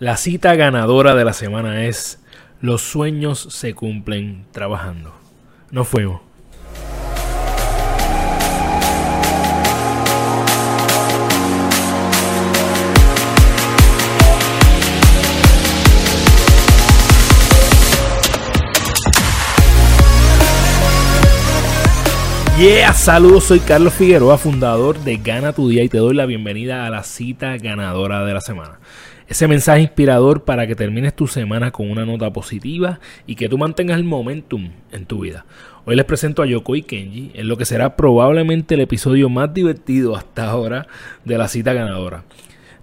La cita ganadora de la semana es Los sueños se cumplen trabajando. Nos fuimos. Yeah, saludos, soy Carlos Figueroa, fundador de Gana tu Día y te doy la bienvenida a la cita ganadora de la semana. Ese mensaje inspirador para que termines tu semana con una nota positiva y que tú mantengas el momentum en tu vida. Hoy les presento a Yokoi Kenji en lo que será probablemente el episodio más divertido hasta ahora de la cita ganadora.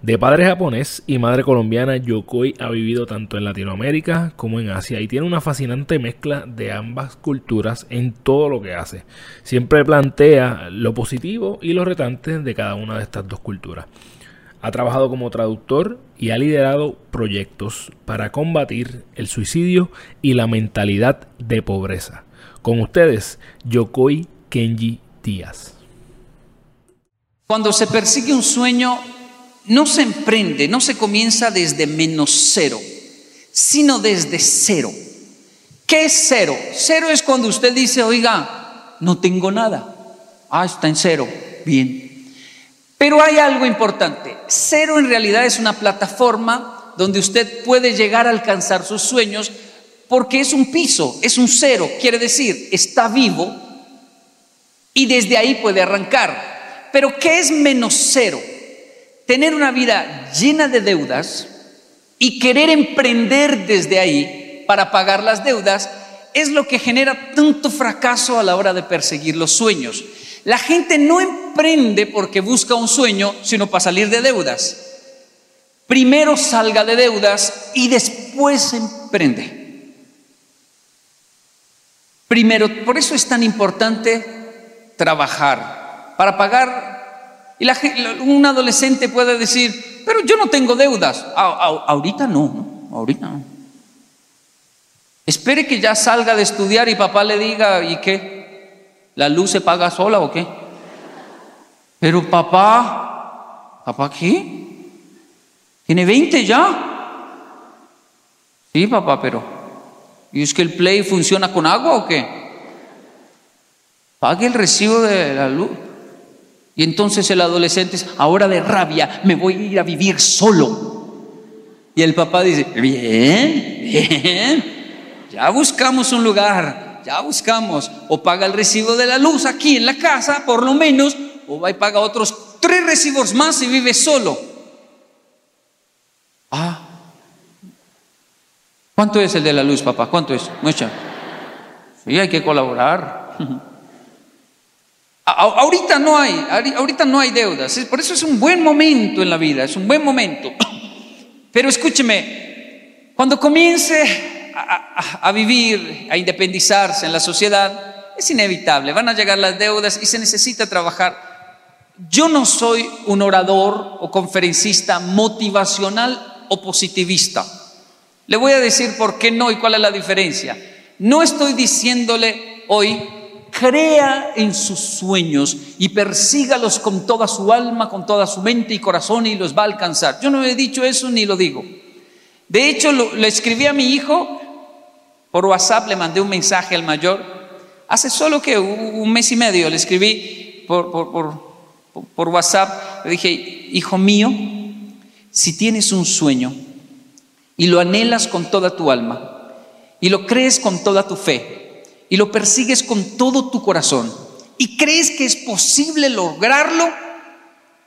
De padre japonés y madre colombiana, Yokoi ha vivido tanto en Latinoamérica como en Asia y tiene una fascinante mezcla de ambas culturas en todo lo que hace. Siempre plantea lo positivo y lo retante de cada una de estas dos culturas. Ha trabajado como traductor y ha liderado proyectos para combatir el suicidio y la mentalidad de pobreza. Con ustedes, Yokoi Kenji Díaz. Cuando se persigue un sueño, no se emprende, no se comienza desde menos cero, sino desde cero. ¿Qué es cero? Cero es cuando usted dice, oiga, no tengo nada. Ah, está en cero. Bien. Pero hay algo importante. Cero en realidad es una plataforma donde usted puede llegar a alcanzar sus sueños porque es un piso, es un cero. Quiere decir, está vivo y desde ahí puede arrancar. Pero ¿qué es menos cero? tener una vida llena de deudas y querer emprender desde ahí para pagar las deudas es lo que genera tanto fracaso a la hora de perseguir los sueños. La gente no emprende porque busca un sueño, sino para salir de deudas. Primero salga de deudas y después emprende. Primero, por eso es tan importante trabajar, para pagar y la, un adolescente puede decir, pero yo no tengo deudas. ahorita no, ahorita no. Espere que ya salga de estudiar y papá le diga, ¿y qué? ¿La luz se paga sola o qué? Pero papá, ¿papá qué? ¿Tiene 20 ya? Sí, papá, pero ¿y es que el play funciona con agua o qué? Pague el recibo de la luz. Y entonces el adolescente es, ahora de rabia me voy a ir a vivir solo. Y el papá dice, bien, bien, ya buscamos un lugar, ya buscamos. O paga el recibo de la luz aquí en la casa, por lo menos, o va y paga otros tres recibos más y vive solo. Ah, ¿cuánto es el de la luz, papá? ¿Cuánto es? Mucha. Sí, hay que colaborar. Ahorita no hay, ahorita no hay deudas, por eso es un buen momento en la vida, es un buen momento. Pero escúcheme, cuando comience a, vivir, a independizarse en la sociedad, es inevitable, van a llegar las deudas y se necesita trabajar. Yo no soy un orador o conferencista motivacional o positivista. Le voy a decir por qué no y cuál es la diferencia. No estoy diciéndole hoy crea en sus sueños y persígalos con toda su alma, con toda su mente y corazón y los va a alcanzar. Yo no he dicho eso ni lo digo. De hecho, lo, escribí a mi hijo por WhatsApp, le mandé un mensaje al mayor. Hace solo que un mes y medio le escribí por, por, por WhatsApp. Le dije, hijo mío, si tienes un sueño y lo anhelas con toda tu alma y lo crees con toda tu fe, y lo persigues con todo tu corazón y crees que es posible lograrlo,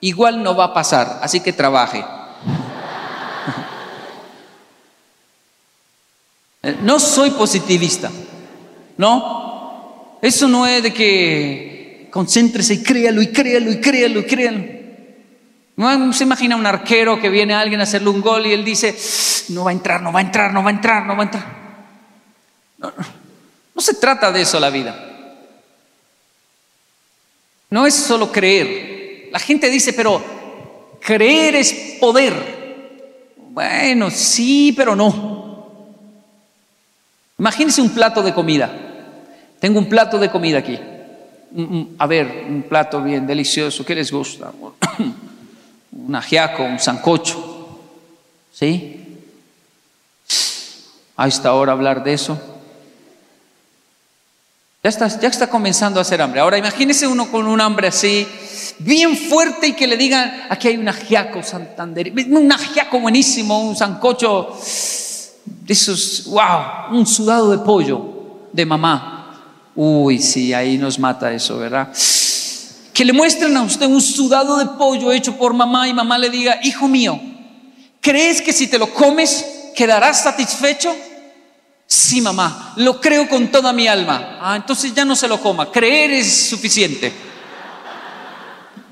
igual no va a pasar, así que trabaje. No soy positivista, ¿no? Eso no es de que concéntrese y créalo y créalo y créalo y créalo. No se imagina un arquero que viene a alguien a hacerle un gol y él dice, no va a entrar, no va a entrar, no va a entrar, no va a entrar. No, no. No se trata de eso la vida. No es solo creer. La gente dice, pero creer es poder. Bueno, sí, pero no. Imagínense un plato de comida. Tengo un plato de comida aquí. A ver, un plato bien delicioso. ¿Qué les gusta? un ajiaco, un sancocho. ¿Sí? a esta hora hablar de eso. Ya está, ya está comenzando a hacer hambre. Ahora imagínese uno con un hambre así, bien fuerte y que le digan, aquí hay un ajiaco Santander, un ajiaco buenísimo, un sancocho de esos, wow, un sudado de pollo de mamá. Uy, sí, ahí nos mata eso, ¿verdad? Que le muestren a usted un sudado de pollo hecho por mamá y mamá le diga, hijo mío, ¿crees que si te lo comes quedarás satisfecho? Sí, mamá, lo creo con toda mi alma. Ah, entonces ya no se lo coma. Creer es suficiente.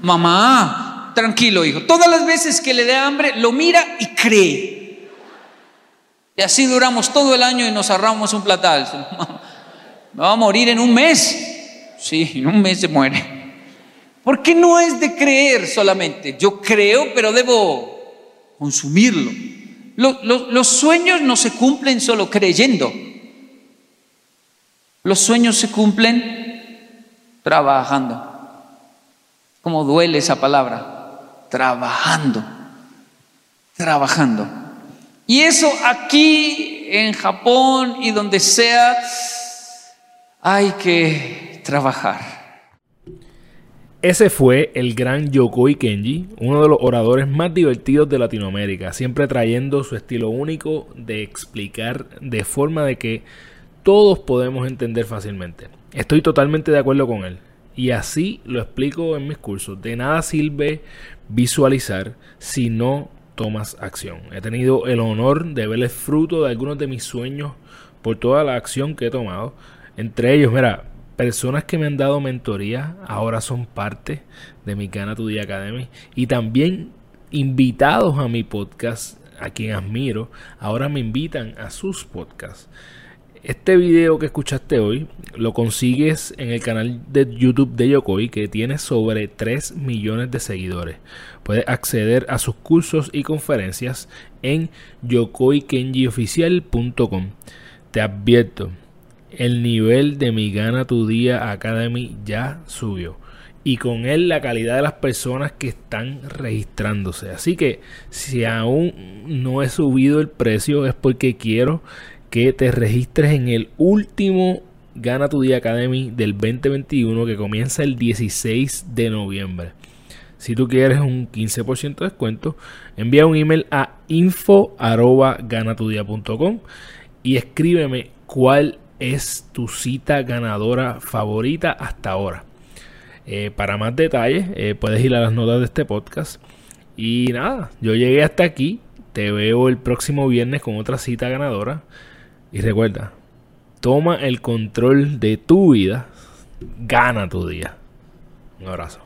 Mamá, tranquilo, hijo. Todas las veces que le dé hambre, lo mira y cree. Y así duramos todo el año y nos ahorramos un platal. Me va a morir en un mes. Sí, en un mes se muere. Porque no es de creer solamente. Yo creo, pero debo consumirlo. Los, sueños no se cumplen solo creyendo. Los sueños se cumplen trabajando. ¿Cómo duele esa palabra? Trabajando. Trabajando. Y eso aquí en Japón y donde sea, hay que trabajar. Ese fue el gran Yokoi Kenji, uno de los oradores más divertidos de Latinoamérica, siempre trayendo su estilo único de explicar de forma de que todos podemos entender fácilmente. Estoy totalmente de acuerdo con él. Y así lo explico en mis cursos. De nada sirve visualizar si no tomas acción. He tenido el honor de ver el fruto de algunos de mis sueños por toda la acción que he tomado. Entre ellos, mira, personas que me han dado mentoría ahora son parte de mi Gana Tu Día Academy y también invitados a mi podcast, a quien admiro, ahora me invitan a sus podcasts. Este video que escuchaste hoy lo consigues en el canal de YouTube de Yokoi que tiene sobre 3 millones de seguidores. Puedes acceder a sus cursos y conferencias en yokoikenjioficial.com. Te advierto, el nivel de mi Gana Tu Día Academy ya subió. Y con él la calidad de las personas que están registrándose. Así que si aún no he subido el precio es porque quiero que te registres en el último Gana Tu Día Academy del 2021 que comienza el 16 de noviembre. Si tú quieres un 15% de descuento, envía un email a info.ganatudia.com y escríbeme cuál es tu cita ganadora favorita hasta ahora. Eh, para más detalles, eh, puedes ir a las notas de este podcast. Y nada, yo llegué hasta aquí. Te veo el próximo viernes con otra cita ganadora. Y recuerda, toma el control de tu vida. Gana tu día. Un abrazo.